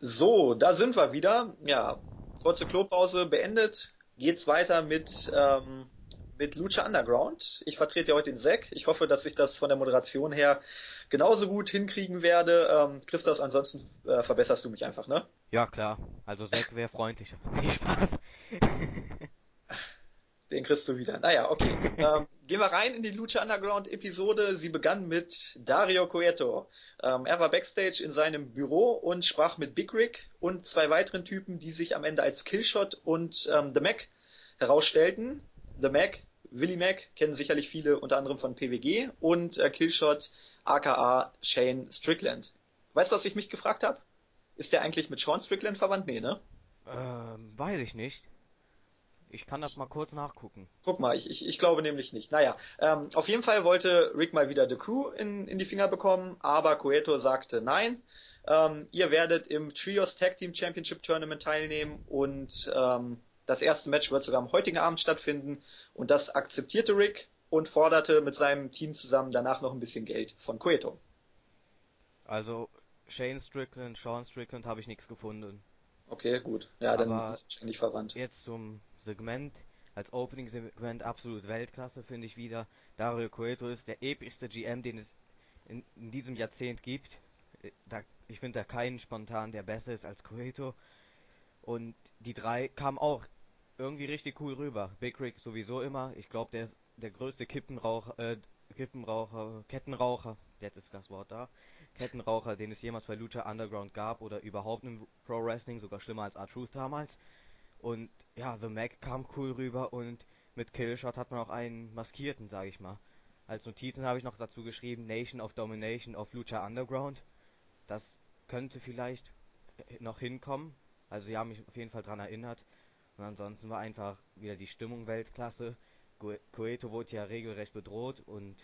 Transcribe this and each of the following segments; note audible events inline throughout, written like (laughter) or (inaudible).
So, da sind wir wieder. Ja, kurze Klopause beendet. Geht's weiter mit, ähm, mit Lucha Underground. Ich vertrete ja heute den Zack. Ich hoffe, dass ich das von der Moderation her genauso gut hinkriegen werde. Ähm, Christos, ansonsten äh, verbesserst du mich einfach, ne? Ja, klar. Also Zack wäre freundlicher. (laughs) Nee, Spaß. (laughs) Den kriegst du wieder. Naja, okay. (laughs) Ähm, gehen wir rein in die Lucha Underground Episode. Sie begann mit Dario Cueto. Ähm, er war backstage in seinem Büro und sprach mit Big Rick und zwei weiteren Typen, die sich am Ende als Killshot und ähm, The Mac herausstellten. The Mac, Willie Mac, kennen sicherlich viele unter anderem von PWG und äh, Killshot aka Shane Strickland. Weißt du, was ich mich gefragt habe? Ist der eigentlich mit Sean Strickland verwandt? Nee, ne? Ähm, weiß ich nicht. Ich kann das mal kurz nachgucken. Guck mal, ich, ich, ich glaube nämlich nicht. Naja, ähm, auf jeden Fall wollte Rick mal wieder The Crew in, in die Finger bekommen, aber Coeto sagte nein. Ähm, ihr werdet im Trios Tag Team Championship Tournament teilnehmen und ähm, das erste Match wird sogar am heutigen Abend stattfinden und das akzeptierte Rick und forderte mit seinem Team zusammen danach noch ein bisschen Geld von Coeto. Also Shane Strickland, Sean Strickland habe ich nichts gefunden. Okay, gut. Ja, dann sind Aber sie wahrscheinlich verwandt. jetzt zum Segment. Als Opening-Segment absolut Weltklasse, finde ich wieder. Dario Cueto ist der epischste GM, den es in, in diesem Jahrzehnt gibt. Äh, Da, ich finde da keinen spontan, der besser ist als Cueto. Und die drei kamen auch irgendwie richtig cool rüber. Big Rick sowieso immer. Ich glaube, der ist der größte Kippenraucher, äh, Kippenraucher, Kettenraucher, jetzt ist das Wort da, Kettenraucher, den es jemals bei Lucha Underground gab oder überhaupt im Pro Wrestling, sogar schlimmer als R-Truth damals. Und ja, The Mac kam cool rüber und mit Killshot hat man auch einen maskierten, sage ich mal. Als Notizen habe ich noch dazu geschrieben, Nation of Domination of Lucha Underground. Das könnte vielleicht noch hinkommen. Also sie haben mich auf jeden Fall dran erinnert. Und ansonsten war einfach wieder die Stimmung Weltklasse. Cueto wurde ja regelrecht bedroht und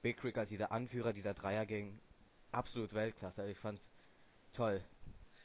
Big Rick als dieser Anführer dieser Dreiergang absolut Weltklasse. Ich fand's toll.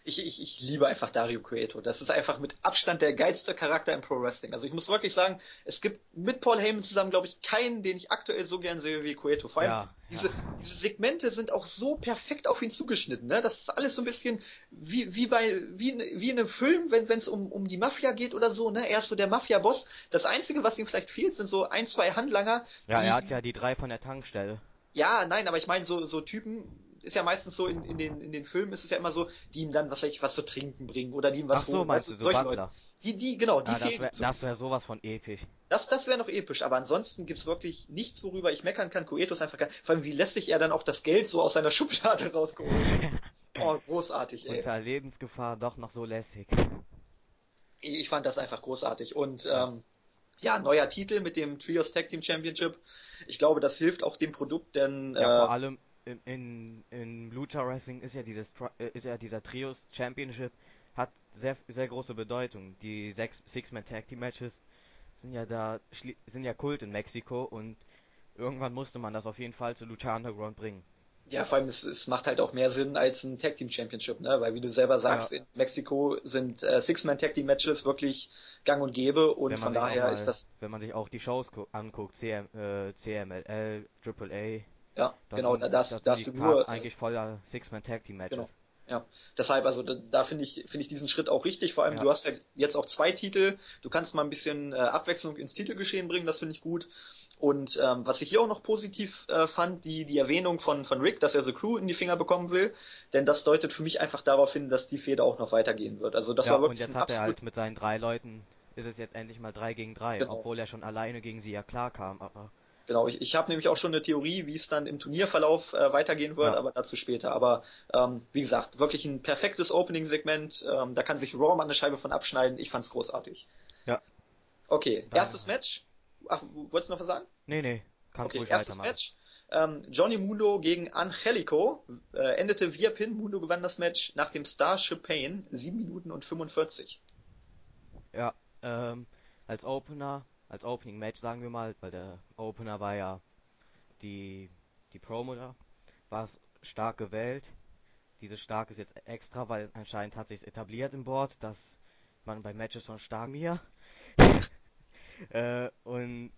Ich, ich, ich liebe einfach Dario Cueto. Das ist einfach mit Abstand der geilste Charakter im Pro Wrestling. Also ich muss wirklich sagen, es gibt mit Paul Heyman zusammen, glaube ich, keinen, den ich aktuell so gern sehe wie Cueto. Vor allem Ja, diese, ja. diese Segmente sind auch so perfekt auf ihn zugeschnitten. Ne? Das ist alles so ein bisschen wie, wie bei wie, in- wie in einem Film, wenn es um, um die Mafia geht oder so. Ne? Er ist so der Mafia-Boss. Das Einzige, was ihm vielleicht fehlt, sind so ein, zwei Handlanger, Ja, er hat ja die drei von der Tankstelle. ja, nein, aber ich meine, so, so Typen, ist ja meistens so in, in, den, in den Filmen ist es ja immer so, die ihm dann, was weiß ich, was zu trinken bringen oder die ihm Ach was so, holen, weißt meinst du, du, so solche Leute. Die, die, genau, die Ah, das wäre So, wär sowas von episch. das, das wäre noch episch, aber ansonsten gibt's wirklich nichts, worüber ich meckern kann. Coeto ist einfach geil. Vor allem, wie lässig er dann auch das Geld so aus seiner (laughs) Schublade rausgeholt. (laughs) Oh, großartig, ey. Unter Lebensgefahr doch noch so lässig. Ich fand das einfach großartig. Und Ja. ähm, ja, neuer Titel mit dem Trios Tag Team Championship. Ich glaube, das hilft auch dem Produkt, denn Ja, äh, vor allem in, in, in Lucha Wrestling ist ja dieses äh, ist ja dieser Trios Championship hat sehr sehr große Bedeutung. Die sechs Six-Man Tag Team Matches sind ja da sind ja Kult in Mexiko und irgendwann musste man das auf jeden Fall zu Lucha Underground bringen. Ja, vor allem, es, es macht halt auch mehr Sinn als ein Tag Team Championship, ne? Weil wie du selber Ja, sagst, in Mexiko sind äh, Six-Man Tag Team Matches wirklich gang und gäbe und man von daher ist mal das, wenn man sich auch die Shows gu- anguckt, CM, äh, CMLL, AAA, ja, das genau, sind da darfst, das sind nur, eigentlich voller Six-Man Tag Team genau, ja. Deshalb, also da, da finde ich, finde ich diesen Schritt auch richtig. Vor allem, Ja, du hast ja jetzt auch zwei Titel, du kannst mal ein bisschen äh, Abwechslung ins Titelgeschehen bringen, das finde ich gut. Und ähm, was ich hier auch noch positiv äh, fand, die, die Erwähnung von, von Rick, dass er The Crew in die Finger bekommen will, denn das deutet für mich einfach darauf hin, dass die Fehde auch noch weitergehen wird. Also das Ja, war und wirklich jetzt ein hat er halt mit seinen drei Leuten, ist es jetzt endlich mal drei gegen drei, Genau, obwohl er schon alleine gegen sie ja klar kam, aber genau. Ich, ich habe nämlich auch schon eine Theorie, wie es dann im Turnierverlauf äh, weitergehen wird, ja, aber dazu später. Aber ähm, wie gesagt, wirklich ein perfektes Opening-Segment. Ähm, da kann sich Raw mal eine Scheibe von abschneiden. Ich fand's großartig. ja, Okay, erstes dann, Match. Ach, wolltest du noch was sagen? nee, nee, kannst Okay, ruhig erstes. Match. Ähm, Johnny Mundo gegen Angelico äh, endete via Pin. Mundo gewann das Match nach dem Starship Pain 7 Minuten und 45. Ja, ähm, als Opener, als Opening Match sagen wir mal, weil der Opener war ja die, die Promo da, war es stark gewählt. Diese stark ist jetzt extra, weil anscheinend hat sich etabliert im Board, dass man bei Matches von stark mir. (laughs) Äh, und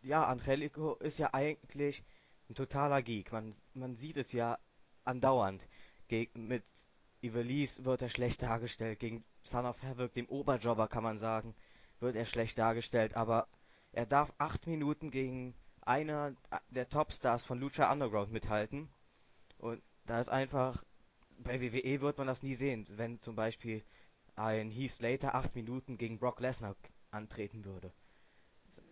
ja, Angelico ist ja eigentlich ein totaler Geek. Man, man sieht es ja andauernd. Geg mit Ivelisse wird er schlecht dargestellt. Gegen Son of Havoc, dem Oberjobber kann man sagen, wird er schlecht dargestellt. Aber er darf acht Minuten gegen einer der Topstars von Lucha Underground mithalten. Und da ist einfach, bei WWE wird man das nie sehen, wenn zum Beispiel ein Heath Slater acht Minuten gegen Brock Lesnar antreten würde.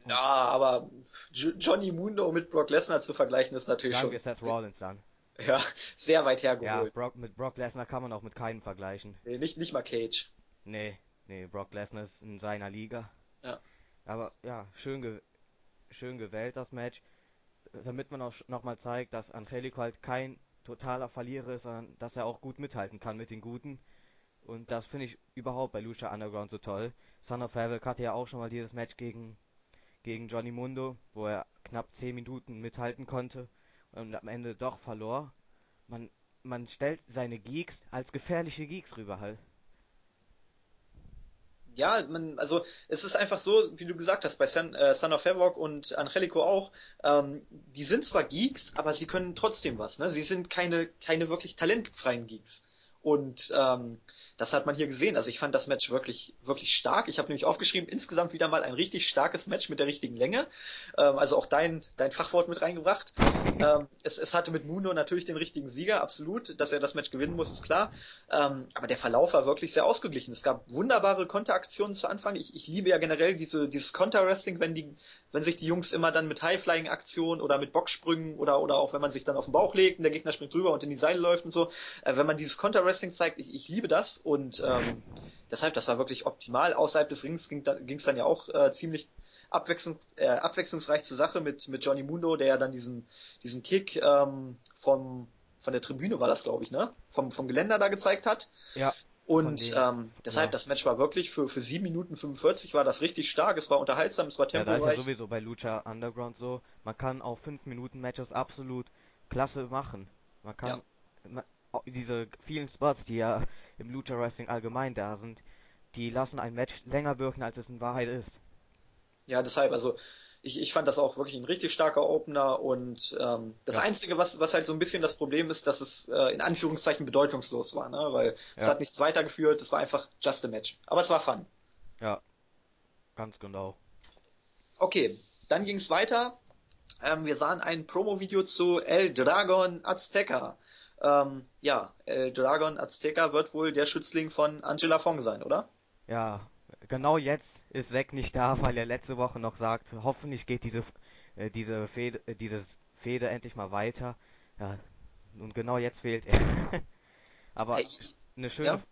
Ja, aber Johnny Mundo mit Brock Lesnar zu vergleichen, ist natürlich Sagen schon. wir Seth Rollins dann. Ja, sehr weit Ja, hergeholt. Brock, mit Brock Lesnar kann man auch mit keinem vergleichen. Nee, nicht, nicht mal Cage. Nee, nee, Brock Lesnar ist in seiner Liga. Ja. Aber ja, schön, ge schön gewählt das Match, damit man auch nochmal zeigt, dass Angelico halt kein totaler Verlierer ist, sondern dass er auch gut mithalten kann mit den Guten. Und das finde ich überhaupt bei Lucha Underground so toll. Son of Havoc hatte ja auch schon mal dieses Match gegen, gegen Johnny Mundo, wo er knapp 10 Minuten mithalten konnte und am Ende doch verlor. Man, man stellt seine Geeks als gefährliche Geeks rüber halt. Ja, man, also es ist einfach so, wie du gesagt hast, bei Son, äh, Son of Havoc und Angelico auch, ähm, die sind zwar Geeks, aber sie können trotzdem was, ne? Sie sind keine, keine wirklich talentfreien Geeks. Und ähm, das hat man hier gesehen. Also ich fand das Match wirklich, wirklich stark. Ich habe nämlich aufgeschrieben, insgesamt wieder mal ein richtig starkes Match mit der richtigen Länge. Ähm, also auch dein, dein Fachwort mit reingebracht. Ähm, es, es hatte mit Muno natürlich den richtigen Sieger, absolut. Dass er das Match gewinnen muss, ist klar. Ähm, aber der Verlauf war wirklich sehr ausgeglichen. Es gab wunderbare Konteraktionen zu Anfang. Ich, ich liebe ja generell diese, dieses Konter-Wrestling, wenn die, wenn sich die Jungs immer dann mit High-Flying-Aktionen oder mit Boxsprüngen oder, oder auch wenn man sich dann auf den Bauch legt und der Gegner springt drüber und in die Seile läuft und so. Äh, wenn man dieses Konter-Wrestling zeigt, ich, ich liebe das und ähm, deshalb, das war wirklich optimal. Außerhalb des Rings ging es dann ja auch äh, ziemlich abwechslung, äh, abwechslungsreich zur Sache mit, mit Johnny Mundo, der ja dann diesen, diesen Kick ähm, vom, von der Tribüne war das, glaube ich, ne? Vom, vom Geländer da gezeigt hat. Ja. Und ähm, deshalb, ja. das Match war wirklich für, für 7 Minuten 45 war das richtig stark, es war unterhaltsam, es war Ja, da ist ja temporeich. sowieso bei Lucha Underground so, man kann auch 5 Minuten Matches absolut klasse machen. Man kann ma- auch diese vielen Spots, die ja im Lucha Wrestling allgemein da sind, die lassen ein Match länger wirken, als es in Wahrheit ist. Ja, deshalb, also ich, ich fand das auch wirklich ein richtig starker Opener und ähm, das Ja. Einzige, was, was halt so ein bisschen das Problem ist, dass es äh, in Anführungszeichen bedeutungslos war, ne? weil es Ja. hat nichts weitergeführt, es war einfach just a match. Aber es war fun. Ja, ganz genau. Okay, dann ging es weiter. Ähm, wir sahen ein Promo-Video zu El Dragon Azteca. Ähm, ja, El Dragon Azteca wird wohl der Schützling von Angela Fong sein, oder? Ja, genau jetzt ist Zack nicht da, weil er letzte Woche noch sagt, hoffentlich geht diese äh, diese Fehde, äh, dieses Fehde endlich mal weiter. Ja, und genau jetzt fehlt er. (laughs) Aber ich- eine schöne, ja.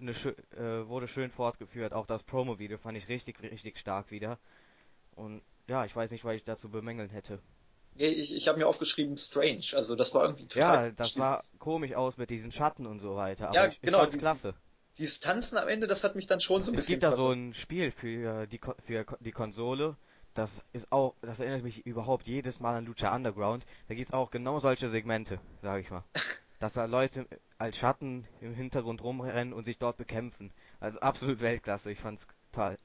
eine schö äh, wurde schön fortgeführt. Auch das Promo-Video fand ich richtig, richtig stark wieder. Und ja, ich weiß nicht, was ich dazu bemängeln hätte. Nee, ich, ich habe mir aufgeschrieben Strange, also das war irgendwie total. Ja, das sah komisch aus mit diesen Schatten und so weiter. Aber Ja, ich, ich genau, fand's die- klasse. Dieses Tanzen am Ende, das hat mich dann schon so ein Es bisschen. gibt da so ein Spiel für die, für die Konsole. Das ist auch, das erinnert mich überhaupt jedes Mal an Lucha Underground. Da gibt's auch genau solche Segmente, sag ich mal. (laughs) Dass da Leute als Schatten im Hintergrund rumrennen und sich dort bekämpfen. Also absolut Weltklasse, ich fand's toll.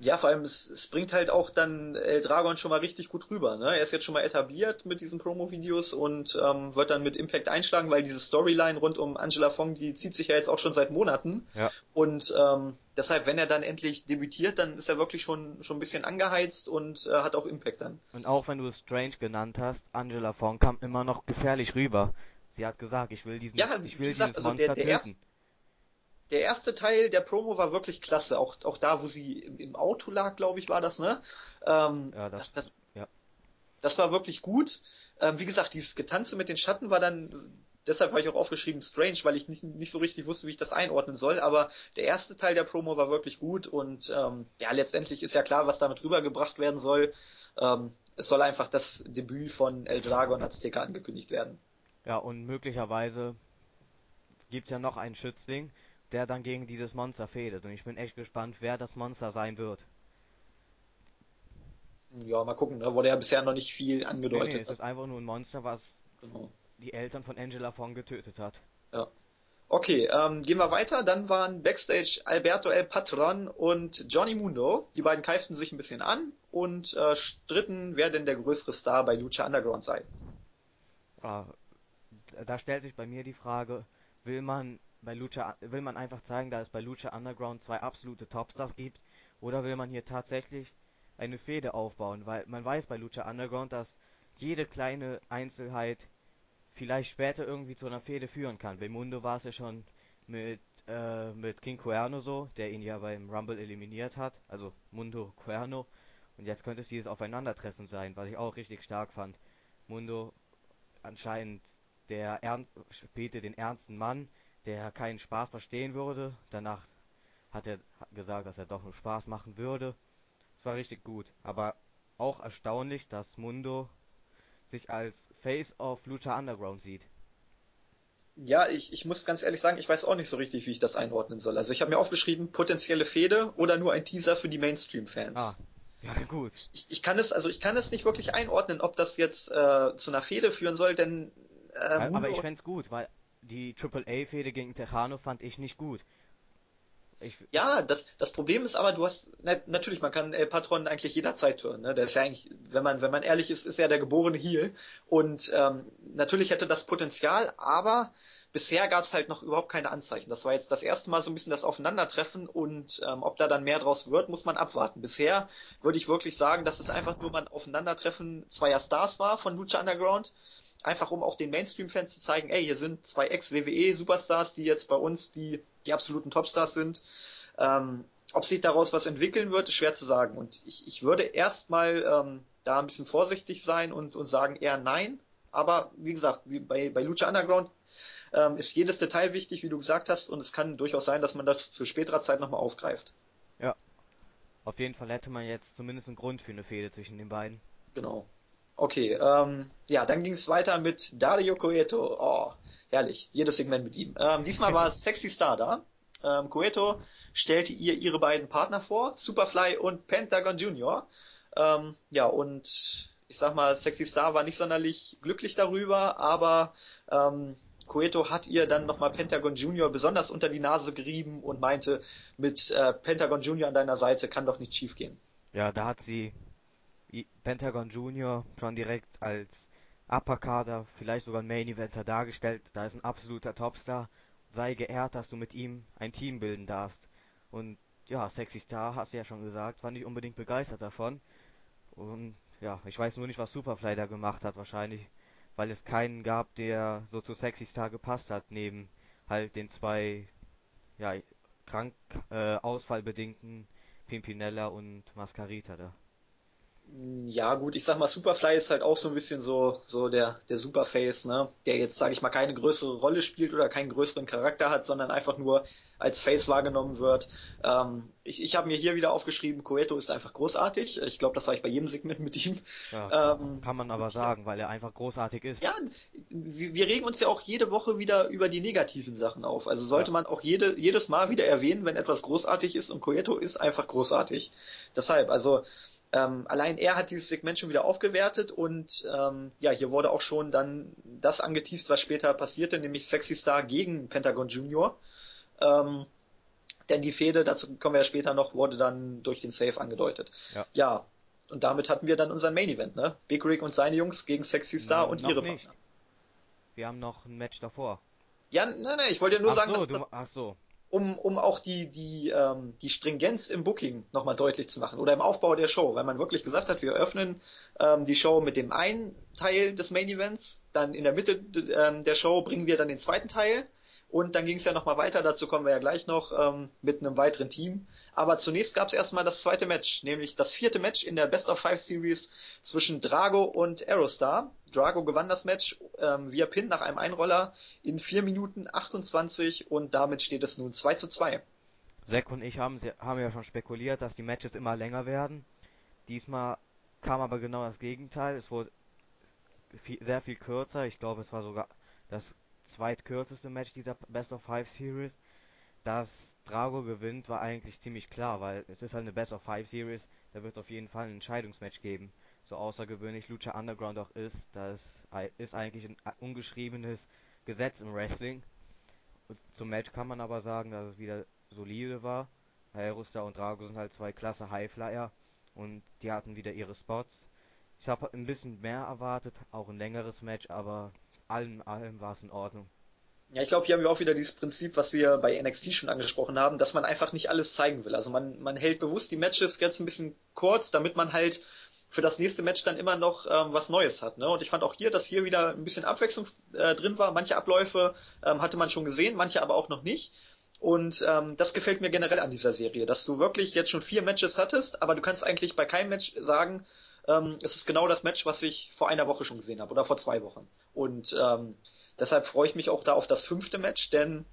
Ja, vor allem, es, es bringt halt auch dann El Dragon schon mal richtig gut rüber. Ne? Er ist jetzt schon mal etabliert mit diesen Promo-Videos und ähm, wird dann mit Impact einschlagen, weil diese Storyline rund um Angela Fong, die zieht sich ja jetzt auch schon seit Monaten. Ja. Und ähm, deshalb, wenn er dann endlich debütiert, dann ist er wirklich schon, schon ein bisschen angeheizt und äh, hat auch Impact dann. Und auch wenn du es Strange genannt hast, Angela Fong kam immer noch gefährlich rüber. Sie hat gesagt, ich will diesen, Ja, ich will gesagt, dieses also der- Monster der töten. erste- Der erste Teil der Promo war wirklich klasse. Auch, auch da, wo sie im, im Auto lag, glaube ich, war das, ne? Ähm, Ja, das- das, das, ja. das war wirklich gut. Ähm, wie gesagt, dieses Getanze mit den Schatten war dann, deshalb habe ich auch aufgeschrieben Strange, weil ich nicht, nicht so richtig wusste, wie ich das einordnen soll. Aber der erste Teil der Promo war wirklich gut und ähm, ja, letztendlich ist ja klar, was damit rübergebracht werden soll. Ähm, es soll einfach das Debüt von El Dragon Azteca angekündigt werden. Ja, und möglicherweise gibt's ja noch einen Schützling, der dann gegen dieses Monster fädet. Und ich bin echt gespannt, wer das Monster sein wird. Ja, mal gucken, da wurde ja bisher noch nicht viel Nee, angedeutet. nee, es ist einfach nur ein Monster, was genau. die Eltern von Angela Fong getötet hat. Okay, ähm, gehen wir weiter. Dann waren Backstage Alberto El Patron und Johnny Mundo. Die beiden keiften sich ein bisschen an und äh, stritten, wer denn der größere Star bei Lucha Underground sei. Ja, da stellt sich bei mir die Frage, will man bei Lucha, will man einfach zeigen, dass es bei Lucha Underground zwei absolute Topstars gibt? Oder will man hier tatsächlich eine Fehde aufbauen? Weil man weiß bei Lucha Underground, dass jede kleine Einzelheit vielleicht später irgendwie zu einer Fehde führen kann. Bei Mundo war es ja schon mit, äh, mit King Cuerno so, der ihn ja beim Rumble eliminiert hat. Also Mundo Cuerno. Und jetzt könnte es dieses Aufeinandertreffen sein, was ich auch richtig stark fand. Mundo anscheinend der Ern spielte den ernsten Mann, der keinen Spaß verstehen würde. Danach hat er gesagt, dass er doch nur Spaß machen würde. Es war richtig gut, aber auch erstaunlich, dass Mundo sich als Face of Lucha Underground sieht. Ja, ich, ich muss ganz ehrlich sagen, ich weiß auch nicht so richtig, wie ich das einordnen soll. Also ich habe mir aufgeschrieben, potenzielle Fehde oder nur ein Teaser für die Mainstream-Fans. Ah, ja gut. Ich, ich kann es, also ich kann es nicht wirklich einordnen, ob das jetzt äh, zu einer Fehde führen soll, denn äh, Aber aber ich Mundo fänd's gut, weil die Triple A Fehde gegen Tejano fand ich nicht gut. Ich, Ja, das, das Problem ist aber, du hast, na, natürlich, man kann El Patron eigentlich jederzeit hören, ne? Der ist ja eigentlich, wenn man, wenn man ehrlich ist, ist er der geborene Heel. Und ähm, natürlich hätte das Potenzial, aber bisher gab es halt noch überhaupt keine Anzeichen. Das war jetzt das erste Mal so ein bisschen das Aufeinandertreffen und ähm, ob da dann mehr draus wird, muss man abwarten. Bisher würde ich wirklich sagen, dass es einfach nur mal ein Aufeinandertreffen zweier Stars war von Lucha Underground. Einfach um auch den Mainstream-Fans zu zeigen, ey, hier sind zwei Ex-WWE-Superstars, die jetzt bei uns die, die absoluten Topstars sind. Ähm, ob sich daraus was entwickeln wird, ist schwer zu sagen. Und ich, ich würde erstmal ähm, da ein bisschen vorsichtig sein und, und sagen eher nein. Aber wie gesagt, wie bei, bei Lucha Underground ähm, ist jedes Detail wichtig, wie du gesagt hast, und es kann durchaus sein, dass man das zu späterer Zeit nochmal aufgreift. ja, auf jeden Fall hätte man jetzt zumindest einen Grund für eine Fehde zwischen den beiden. Genau. Okay, ähm, ja, dann ging es weiter mit Dario Cueto. Oh, herrlich, jedes Segment mit ihm. Ähm, diesmal war (laughs) Sexy Star da. Ähm, Cueto stellte ihr ihre beiden Partner vor, Superfly und Pentagon Junior. Ähm, ja, und ich sag mal, Sexy Star war nicht sonderlich glücklich darüber, aber ähm, Cueto hat ihr dann nochmal Pentagon Junior besonders unter die Nase gerieben und meinte, mit äh, Pentagon Junior an deiner Seite kann doch nicht schiefgehen. Ja, da hat sie Pentagon Junior schon direkt als Upper Kader, vielleicht sogar ein Main Eventer dargestellt. Da ist ein absoluter Topstar. Sei geehrt, dass du mit ihm ein Team bilden darfst. Und ja, Sexy Star, hast du ja schon gesagt, war nicht unbedingt begeistert davon. Und ja, ich weiß nur nicht, was Superfly da gemacht hat, wahrscheinlich, weil es keinen gab, der so zu Sexy Star gepasst hat, neben halt den zwei, ja, krank, äh, ausfallbedingten Pimpinella und Mascarita da. Ja, gut, ich sag mal, Superfly ist halt auch so ein bisschen so, so der, der Superface, ne? Der jetzt, sage ich mal, keine größere Rolle spielt oder keinen größeren Charakter hat, sondern einfach nur als Face wahrgenommen wird. Ähm, ich ich habe mir hier wieder aufgeschrieben, Coeto ist einfach großartig. Ich glaube, das sage ich bei jedem Segment mit ihm. Ja, Ähm, kann man aber sagen, weil er einfach großartig ist. ja, wir, wir regen uns ja auch jede Woche wieder über die negativen Sachen auf. Also Ja, sollte man auch jede, jedes Mal wieder erwähnen, wenn etwas großartig ist und Coeto ist einfach großartig. Deshalb, also ähm, allein er hat dieses Segment schon wieder aufgewertet und ähm, ja, hier wurde auch schon dann das angeteased, was später passierte, nämlich Sexy Star gegen Pentagon Junior. Ähm, denn die Fehde, dazu kommen wir ja später noch, wurde dann durch den Save angedeutet. ja. Ja, und damit hatten wir dann unseren Main Event, ne? Big Rick und seine Jungs gegen Sexy Star Nein, und noch ihre nicht. Partner. Wir haben noch ein Match davor. Ja, nein, nein, ich wollte ja nur Ach sagen, so, dass du, ach so. Um, um auch die, die, ähm, die Stringenz im Booking nochmal deutlich zu machen oder im Aufbau der Show, weil man wirklich gesagt hat, wir öffnen ähm, die Show mit dem einen Teil des Main Events, dann in der Mitte ähm, der Show bringen wir dann den zweiten Teil und dann ging es ja nochmal weiter, dazu kommen wir ja gleich noch ähm, mit einem weiteren Team. Aber zunächst gab es erstmal das zweite Match, nämlich das vierte Match in der Best of Five Series zwischen Drago und Aerostar. Drago gewann das Match ähm, via Pin nach einem Einroller in 4 Minuten 28 und damit steht es nun 2 zu 2. Zack und ich haben, haben ja schon spekuliert, dass die Matches immer länger werden. Diesmal kam aber genau das Gegenteil. Es wurde viel, sehr viel kürzer. Ich glaube, es war sogar das zweitkürzeste Match dieser Best of Five Series. Dass Drago gewinnt, war eigentlich ziemlich klar, weil es ist halt eine Best of Five Series. Da wird es auf jeden Fall ein Entscheidungsmatch geben. So außergewöhnlich Lucha Underground auch ist, das ist eigentlich ein ungeschriebenes Gesetz im Wrestling. Und zum Match kann man aber sagen, dass es wieder solide war. Aerostar und Drago sind halt zwei klasse Highflyer und die hatten wieder ihre Spots. Ich habe ein bisschen mehr erwartet, auch ein längeres Match, aber allem allem war es in Ordnung. Ja, ich glaube, hier haben wir auch wieder dieses Prinzip, was wir bei NXT schon angesprochen haben, dass man einfach nicht alles zeigen will. Also man, man hält bewusst die Matches jetzt ein bisschen kurz, damit man halt für das nächste Match dann immer noch ähm, was Neues hat. Ne? Und ich fand auch hier, dass hier wieder ein bisschen Abwechslung äh, drin war. Manche Abläufe ähm, hatte man schon gesehen, manche aber auch noch nicht. Und ähm, das gefällt mir generell an dieser Serie, dass du wirklich jetzt schon vier Matches hattest, aber du kannst eigentlich bei keinem Match sagen, ähm, es ist genau das Match, was ich vor einer Woche schon gesehen habe oder vor zwei Wochen. Und ähm, deshalb freue ich mich auch da auf das fünfte Match, denn,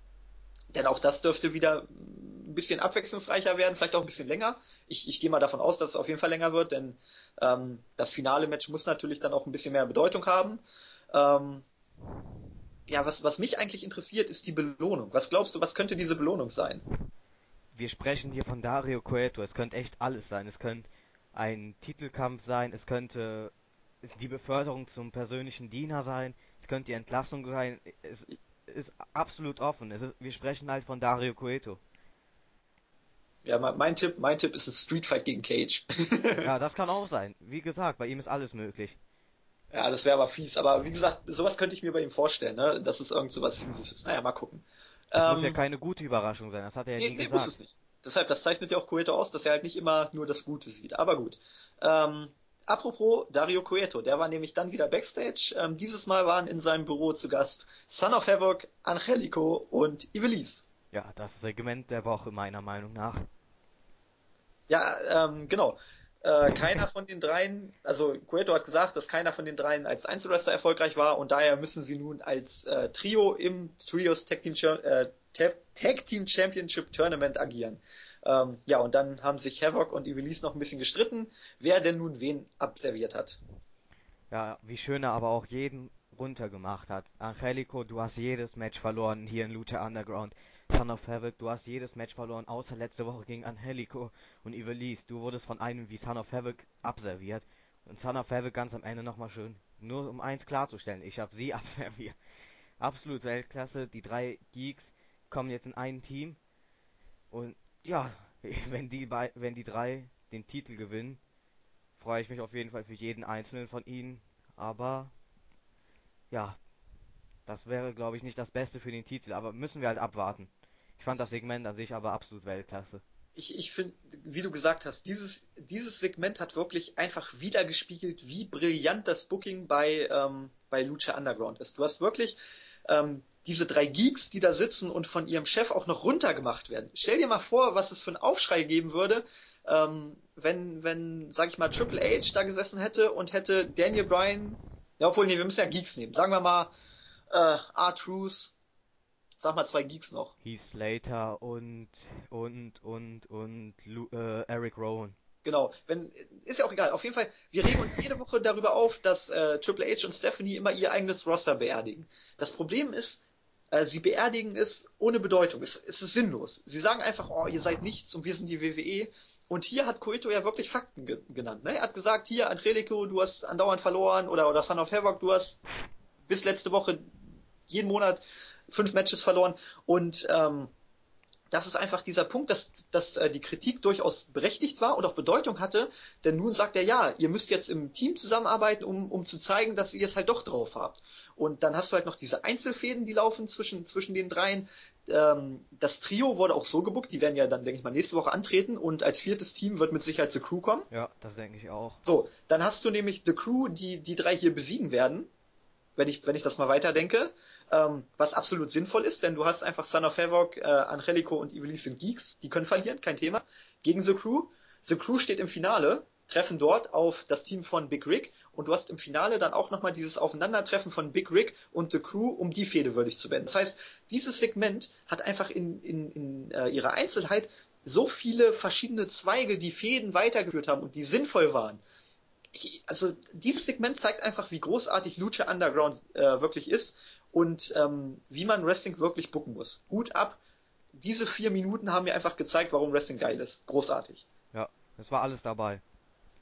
denn auch das dürfte wieder ein bisschen abwechslungsreicher werden, vielleicht auch ein bisschen länger. Ich, ich gehe mal davon aus, dass es auf jeden Fall länger wird, denn ähm, das finale Match muss natürlich dann auch ein bisschen mehr Bedeutung haben. Ähm, ja, was, was mich eigentlich interessiert, ist die Belohnung. Was glaubst du, was könnte diese Belohnung sein? Wir sprechen hier von Dario Cueto. Es könnte echt alles sein. Es könnte ein Titelkampf sein. Es könnte die Beförderung zum persönlichen Diener sein. Es könnte die Entlassung sein. Es ist absolut offen. Ist, wir sprechen halt von Dario Cueto. Ja, mein Tipp, mein Tipp ist ein Streetfight gegen Cage. ja, (laughs) das kann auch sein. Wie gesagt, bei ihm ist alles möglich. Ja, das wäre aber fies. Aber wie gesagt, sowas könnte ich mir bei ihm vorstellen, ne? Das ist irgend sowas Fieses ist. Naja, mal gucken. Das ähm, muss ja keine gute Überraschung sein, das hat er ja nee, nie nee, gesagt. Muss es nicht. Deshalb, das zeichnet ja auch Cueto aus, dass er halt nicht immer nur das Gute sieht. Aber gut. Ähm, apropos Dario Cueto, der war nämlich dann wieder Backstage. Ähm, dieses Mal waren in seinem Büro zu Gast Son of Havoc, Angelico und Ivelisse. Ja, das Segment der Woche meiner Meinung nach. Ja, ähm, genau. Äh, keiner von den dreien, also Cueto hat gesagt, dass keiner von den dreien als Einzelwrestler erfolgreich war und daher müssen sie nun als äh, Trio im Trios Tag Team, äh, Tag Team Championship Tournament agieren. Ähm, ja, und dann haben sich Havoc und Ivelisse noch ein bisschen gestritten, wer denn nun wen abserviert hat. Ja, wie schön er aber auch jeden runtergemacht hat. Angelico, du hast jedes Match verloren hier in Lucha Underground. Son of Havoc, du hast jedes Match verloren, außer letzte Woche gegen Angelico und Ivelisse. Du wurdest von einem wie Son of Havoc abserviert. Und Son of Havoc ganz am Ende nochmal schön. Nur um eins klarzustellen, ich habe sie (laughs) abserviert. Absolut Weltklasse. Die drei Geeks kommen jetzt in ein Team. Und ja, (laughs) wenn die, wenn die drei den Titel gewinnen, freue ich mich auf jeden Fall für jeden einzelnen von ihnen. Aber ja, das wäre, glaube ich, nicht das Beste für den Titel, aber müssen wir halt abwarten. Ich fand das Segment an sich aber absolut Weltklasse. Ich, ich finde, wie du gesagt hast, dieses, dieses Segment hat wirklich einfach wiedergespiegelt, wie brillant das Booking bei, ähm, bei Lucha Underground ist. Du hast wirklich ähm, diese drei Geeks, die da sitzen und von ihrem Chef auch noch runtergemacht werden. Stell dir mal vor, was es für einen Aufschrei geben würde, ähm, wenn, wenn, sag ich mal, Triple H da gesessen hätte und hätte Daniel Bryan, ja, obwohl, nee, wir müssen ja Geeks nehmen. Sagen wir mal, äh, R-Truth, sag mal zwei Geeks noch. Heath Slater und, und, und, und, Lu äh, Eric Rowan. Genau, wenn, ist ja auch egal. Auf jeden Fall, wir regen uns jede Woche darüber auf, dass äh, Triple H und Stephanie immer ihr eigenes Roster beerdigen. Das Problem ist, äh, sie beerdigen es ohne Bedeutung. Es, es ist sinnlos. Sie sagen einfach, oh, ihr seid nichts und wir sind die WWE. Und hier hat Koito ja wirklich Fakten ge genannt. Ne? Er hat gesagt, hier, Angelico, du hast andauernd verloren oder, oder Son of Havoc, du hast bis letzte Woche jeden Monat fünf Matches verloren und ähm, das ist einfach dieser Punkt, dass, dass äh, die Kritik durchaus berechtigt war und auch Bedeutung hatte, denn nun sagt er, ja, ihr müsst jetzt im Team zusammenarbeiten, um, um zu zeigen, dass ihr es halt doch drauf habt. Und dann hast du halt noch diese Einzelfäden, die laufen zwischen, zwischen den dreien. Ähm, das Trio wurde auch so gebuckt, die werden ja dann, denke ich mal, nächste Woche antreten und als viertes Team wird mit Sicherheit The Crew kommen. Ja, das denke ich auch. So, dann hast du nämlich The Crew, die die drei hier besiegen werden wenn ich, wenn ich das mal weiterdenke, ähm, was absolut sinnvoll ist, denn du hast einfach Son of Havoc, äh, Angelico und Ivelisse sind Geeks, die können verlieren, kein Thema, gegen The Crew. The Crew steht im Finale, treffen dort auf das Team von Big Rick und du hast im Finale dann auch nochmal dieses Aufeinandertreffen von Big Rick und The Crew, um die Fehde würdig zu beenden. Das heißt, dieses Segment hat einfach in, in, in äh, ihrer Einzelheit so viele verschiedene Zweige, die Fäden weitergeführt haben und die sinnvoll waren ich, also dieses Segment zeigt einfach, wie großartig Lucha Underground äh, wirklich ist und ähm, wie man Wrestling wirklich booken muss. Hut ab. Diese vier Minuten haben mir einfach gezeigt, warum Wrestling geil ist. Großartig. Ja, es war alles dabei.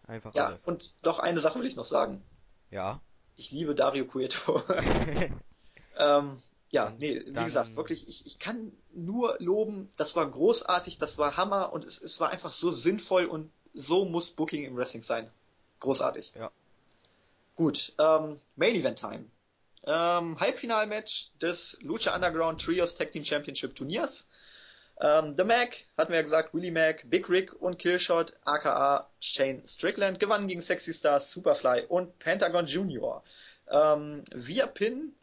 Einfach ja, alles. und doch eine Sache will ich noch sagen. Ja. Ich liebe Dario Cueto. (laughs) ähm, ja, nee, wie Dann, gesagt, wirklich, ich, ich kann nur loben, das war großartig, das war Hammer und es, es war einfach so sinnvoll und so muss Booking im Wrestling sein. Großartig. Ja. Gut, ähm, Main Event Time. ähm, Halbfinalmatch des Lucha Underground Trios Tag Team Championship Turniers. Ähm, The Mac, hatten wir ja gesagt, Willie Mac, Big Rick und Killshot, aka Shane Strickland, gewannen gegen Sexy Stars, Superfly und Pentagon Junior. Ähm, via Pin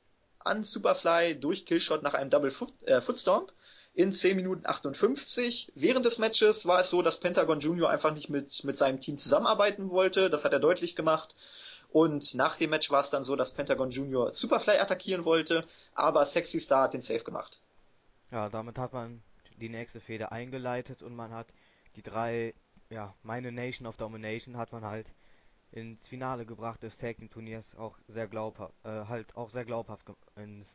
an Superfly durch Killshot nach einem Double Foot, äh, Footstomp in 10 Minuten 58. Während des Matches war es so, dass Pentagon Junior einfach nicht mit, mit seinem Team zusammenarbeiten wollte. Das hat er deutlich gemacht. Und nach dem Match war es dann so, dass Pentagon Junior Superfly attackieren wollte, aber Sexy Star hat den Safe gemacht. Ja, damit hat man die nächste Fehde eingeleitet und man hat die drei, ja, meine Nation of Domination hat man halt ins Finale gebracht des Tag Team Turniers auch sehr glaubhaft, äh, halt auch sehr glaubhaft ins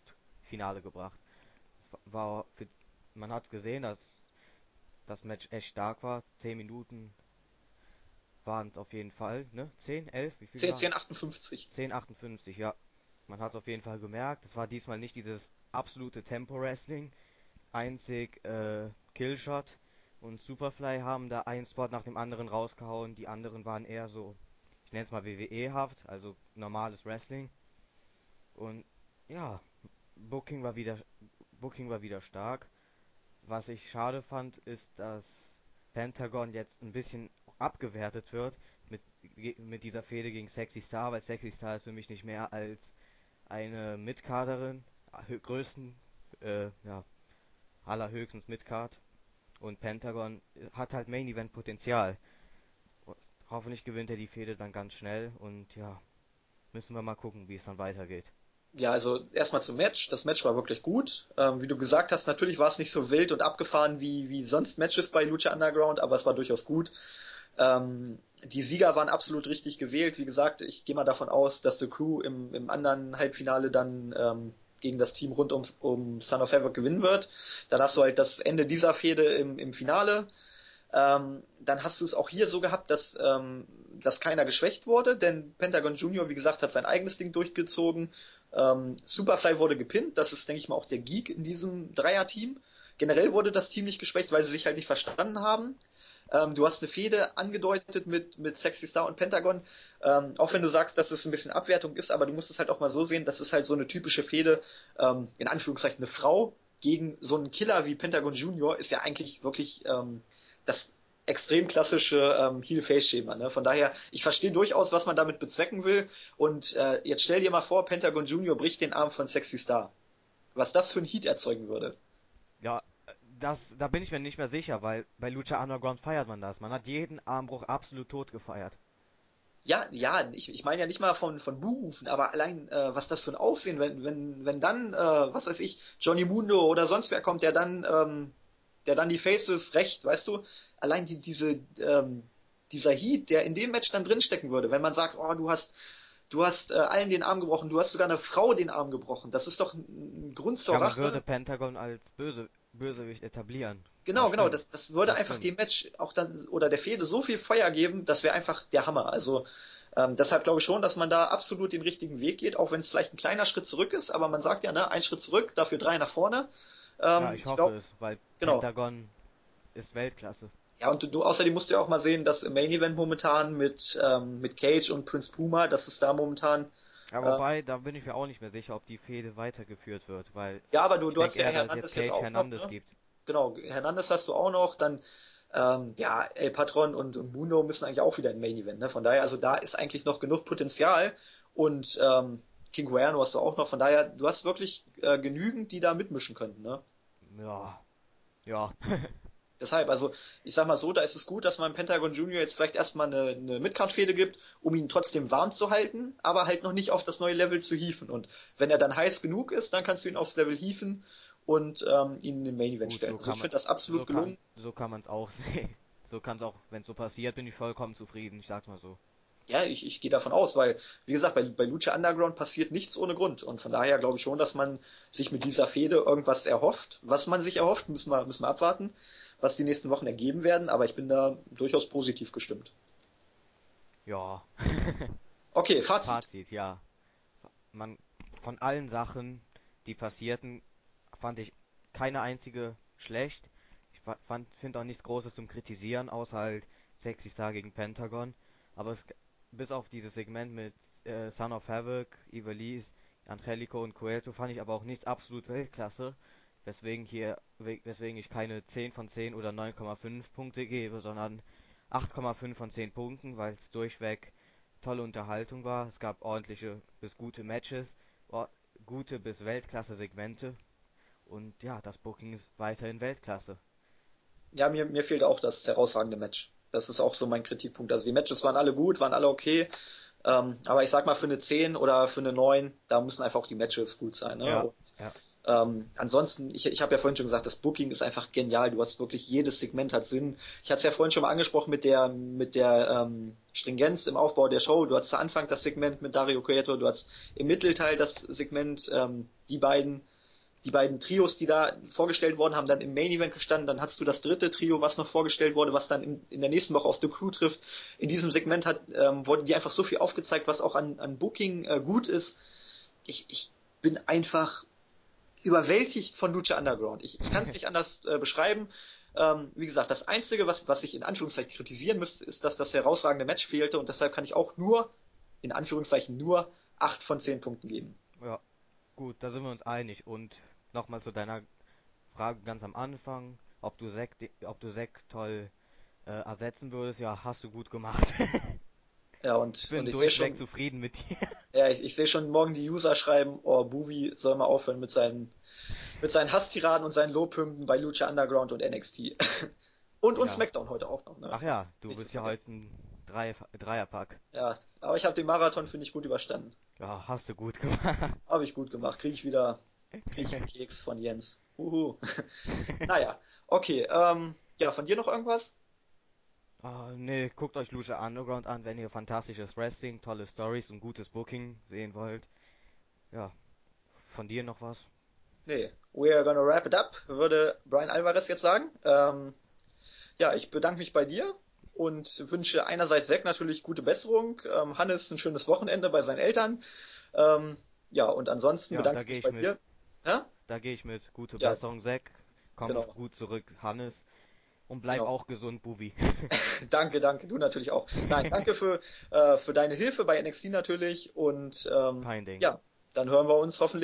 Finale gebracht. War für, man hat gesehen, dass das Match echt stark war. 10 Minuten waren es auf jeden Fall, ne? 10, 11, wie viel? 10, 10, 58. 10, 58, ja. Man hat es auf jeden Fall gemerkt. Es war diesmal nicht dieses absolute Tempo-Wrestling. Einzig äh, Killshot und Superfly haben da einen Spot nach dem anderen rausgehauen. Die anderen waren eher so, ich nenne es mal WWE-haft, also normales Wrestling. Und ja, Booking war wieder, Booking war wieder stark. Was ich schade fand, ist, dass Pentagon jetzt ein bisschen abgewertet wird mit, mit dieser Fehde gegen Sexy Star, weil Sexy Star ist für mich nicht mehr als eine Mitkaderin, größten, äh, ja, allerhöchstens Midcard. Und Pentagon hat halt Main Event Potenzial. Hoffentlich gewinnt er die Fehde dann ganz schnell und ja, müssen wir mal gucken, wie es dann weitergeht. Ja, also erstmal zum Match. Das Match war wirklich gut. Ähm, wie du gesagt hast, natürlich war es nicht so wild und abgefahren wie, wie sonst Matches bei Lucha Underground, aber es war durchaus gut. Ähm, die Sieger waren absolut richtig gewählt. Wie gesagt, ich gehe mal davon aus, dass The Crew im, im anderen Halbfinale dann ähm, gegen das Team rund um, um Son of Havoc gewinnen wird. Dann hast du halt das Ende dieser Fehde im, im Finale. Ähm, dann hast du es auch hier so gehabt, dass, ähm, dass keiner geschwächt wurde, denn Pentagon Junior, wie gesagt, hat sein eigenes Ding durchgezogen. Ähm, Superfly wurde gepinnt, das ist, denke ich mal, auch der Geek in diesem Dreier-Team. Generell wurde das Team nicht geschwächt, weil sie sich halt nicht verstanden haben. Ähm, du hast eine Fehde angedeutet mit, mit Sexy Star und Pentagon. Ähm, auch wenn du sagst, dass es ein bisschen Abwertung ist, aber du musst es halt auch mal so sehen, das ist halt so eine typische Fehde, ähm, in Anführungszeichen eine Frau gegen so einen Killer wie Pentagon Junior ist ja eigentlich wirklich ähm, das extrem klassische ähm, Heel-Face-Schema. Ne? Von daher, ich verstehe durchaus, was man damit bezwecken will. Und äh, jetzt stell dir mal vor, Pentagon Junior bricht den Arm von Sexy Star. Was das für ein Heat erzeugen würde. Ja, das, da bin ich mir nicht mehr sicher, weil bei Lucha Underground feiert man das. Man hat jeden Armbruch absolut tot gefeiert. Ja, ja, ich, ich meine ja nicht mal von, von Buhrufen, aber allein, äh, was das für ein Aufsehen, wenn, wenn, wenn dann, äh, was weiß ich, Johnny Mundo oder sonst wer kommt, der dann, ähm, der dann die Faces recht, weißt du, allein die, diese, ähm, dieser Heat, der in dem Match dann drinstecken würde, wenn man sagt, oh, du hast, du hast äh, allen den Arm gebrochen, du hast sogar einer Frau den Arm gebrochen, das ist doch ein Grund zur ja, man Rache. würde Pentagon als böse, Bösewicht etablieren. Genau, Das genau, das, das würde Das einfach stimmt. dem Match auch dann, oder der Fehde so viel Feuer geben, das wäre einfach der Hammer. Also, ähm, deshalb glaube ich schon, dass man da absolut den richtigen Weg geht, auch wenn es vielleicht ein kleiner Schritt zurück ist, aber man sagt ja, ne, ein Schritt zurück, dafür drei nach vorne. Ähm, Ja, ich hoffe glaub, es, weil genau. Pentagon ist Weltklasse. Ja, und du, du außerdem musst du ja auch mal sehen, dass im Main Event momentan mit, ähm, mit Cage und Prince Puma, dass es da momentan, Ja, äh, wobei, da bin ich mir auch nicht mehr sicher, ob die Fehde weitergeführt wird, weil ja, aber du, ich du hast ja Hernandez jetzt jetzt Cage auch noch, Hernandez ne? gibt. Genau, Hernandez hast du auch noch, dann ähm, ja, El Patron und, und Mundo müssen eigentlich auch wieder im Main Event, ne? Von daher, also da ist eigentlich noch genug Potenzial und ähm, King Guerno hast du auch noch, von daher, du hast wirklich äh, genügend, die da mitmischen könnten, ne? Ja, ja. (laughs) Deshalb, also ich sag mal so, da ist es gut, dass man Pentagon Junior jetzt vielleicht erstmal eine, eine Midcard-Fehde gibt, um ihn trotzdem warm zu halten, aber halt noch nicht auf das neue Level zu hieven. Und wenn er dann heiß genug ist, dann kannst du ihn aufs Level hieven und ähm, ihn in den Main Event Gut, stellen. so Also ich finde das absolut so gelungen. kann, so kann man es auch (laughs) sehen. So kann es auch, wenn es so passiert, bin ich vollkommen zufrieden. Ich sag's mal so. Ja, ich, ich gehe davon aus, weil, wie gesagt, bei, bei Lucha Underground passiert nichts ohne Grund. Und von daher glaube ich schon, dass man sich mit dieser Fehde irgendwas erhofft. Was man sich erhofft, müssen wir, müssen wir abwarten, was die nächsten Wochen ergeben werden, aber ich bin da durchaus positiv gestimmt. Ja. (laughs) Okay, Fazit. Fazit, ja. Man, von allen Sachen, die passierten, fand ich keine einzige schlecht. Ich fand, finde auch nichts Großes zum Kritisieren, außer halt Sexy Star gegen Pentagon. Aber es, bis auf dieses Segment mit äh, Son of Havoc, Ivelisse, Angelico und Cueto fand ich aber auch nicht absolut Weltklasse, weswegen hier, weswegen ich keine 10 von 10 oder 9,5 Punkte gebe, sondern 8,5 von 10 Punkten, weil es durchweg tolle Unterhaltung war. Es gab ordentliche bis gute Matches, gute bis Weltklasse Segmente und ja, das Booking ist weiterhin Weltklasse. Ja, mir, mir fehlt auch das herausragende Match. Das ist auch so mein Kritikpunkt. Also die Matches waren alle gut, waren alle okay. Ähm, aber ich sag mal, für eine 10 oder für eine 9, da müssen einfach auch die Matches gut sein. Ne? Ja, Und, ja. ähm, ansonsten, ich, ich habe ja vorhin schon gesagt, das Booking ist einfach genial. Du hast wirklich jedes Segment hat Sinn. Ich hatte es ja vorhin schon mal angesprochen mit der mit der ähm, Stringenz im Aufbau der Show. Du hast zu Anfang das Segment mit Dario Cueto, du hast im Mittelteil das Segment ähm, die beiden die beiden Trios, die da vorgestellt worden, haben dann im Main Event gestanden. Dann hast du das dritte Trio, was noch vorgestellt wurde, was dann in, in der nächsten Woche auf The Crew trifft. In diesem Segment hat, ähm, wurde dir einfach so viel aufgezeigt, was auch an, an Booking äh, gut ist. Ich, ich bin einfach überwältigt von Lucha Underground. Ich, ich kann es (laughs) nicht anders äh, beschreiben. Ähm, wie gesagt, das Einzige, was, was ich in Anführungszeichen kritisieren müsste, ist, dass das herausragende Match fehlte und deshalb kann ich auch nur, in Anführungszeichen nur, 8 von 10 Punkten geben. Ja, gut, da sind wir uns einig. Und nochmal zu deiner Frage ganz am Anfang, ob du Zack, ob du Zack toll äh, ersetzen würdest. Ja, hast du gut gemacht. (laughs) Ja, und, ich bin und ich durchweg schon, zufrieden mit dir. (laughs) Ja, ich, ich sehe schon morgen die User schreiben, oh, Buvi soll mal aufhören mit seinen, mit seinen Hasstiraden und seinen Lobhymnen bei Lucha Underground und NXT. (laughs) und, und Ja. SmackDown heute auch noch, ne? Ach ja, du Nicht bist ja heute ein Drei, Dreierpack. Ja, aber ich habe den Marathon, finde ich, gut überstanden. Ja, hast du gut gemacht. Habe ich gut gemacht. Kriege ich wieder, Keks von Jens. Uhu. (laughs) naja, okay, ähm, ja, von dir noch irgendwas? Ah, nee, guckt euch Lucha Underground an, wenn ihr fantastisches Wrestling, tolle Stories und gutes Booking sehen wollt. Ja, von dir noch was? Nee, we're gonna wrap it up, würde Brian Alvarez jetzt sagen. Ähm, ja, ich bedanke mich bei dir und wünsche einerseits Zack natürlich gute Besserung, ähm, Hannes ein schönes Wochenende bei seinen Eltern. Ähm, ja, und ansonsten Ja, bedanke da ich mich ich bei mit. dir. Ja? Da gehe ich mit. Gute Ja, Besserung, Zack. Komm genau. gut zurück, Hannes. Und bleib genau. auch gesund, Bubi. (laughs) danke, danke, du natürlich auch. Nein, danke für, (laughs) äh, für deine Hilfe bei NXT natürlich und ähm, Kein Ding. ja, dann hören wir uns hoffentlich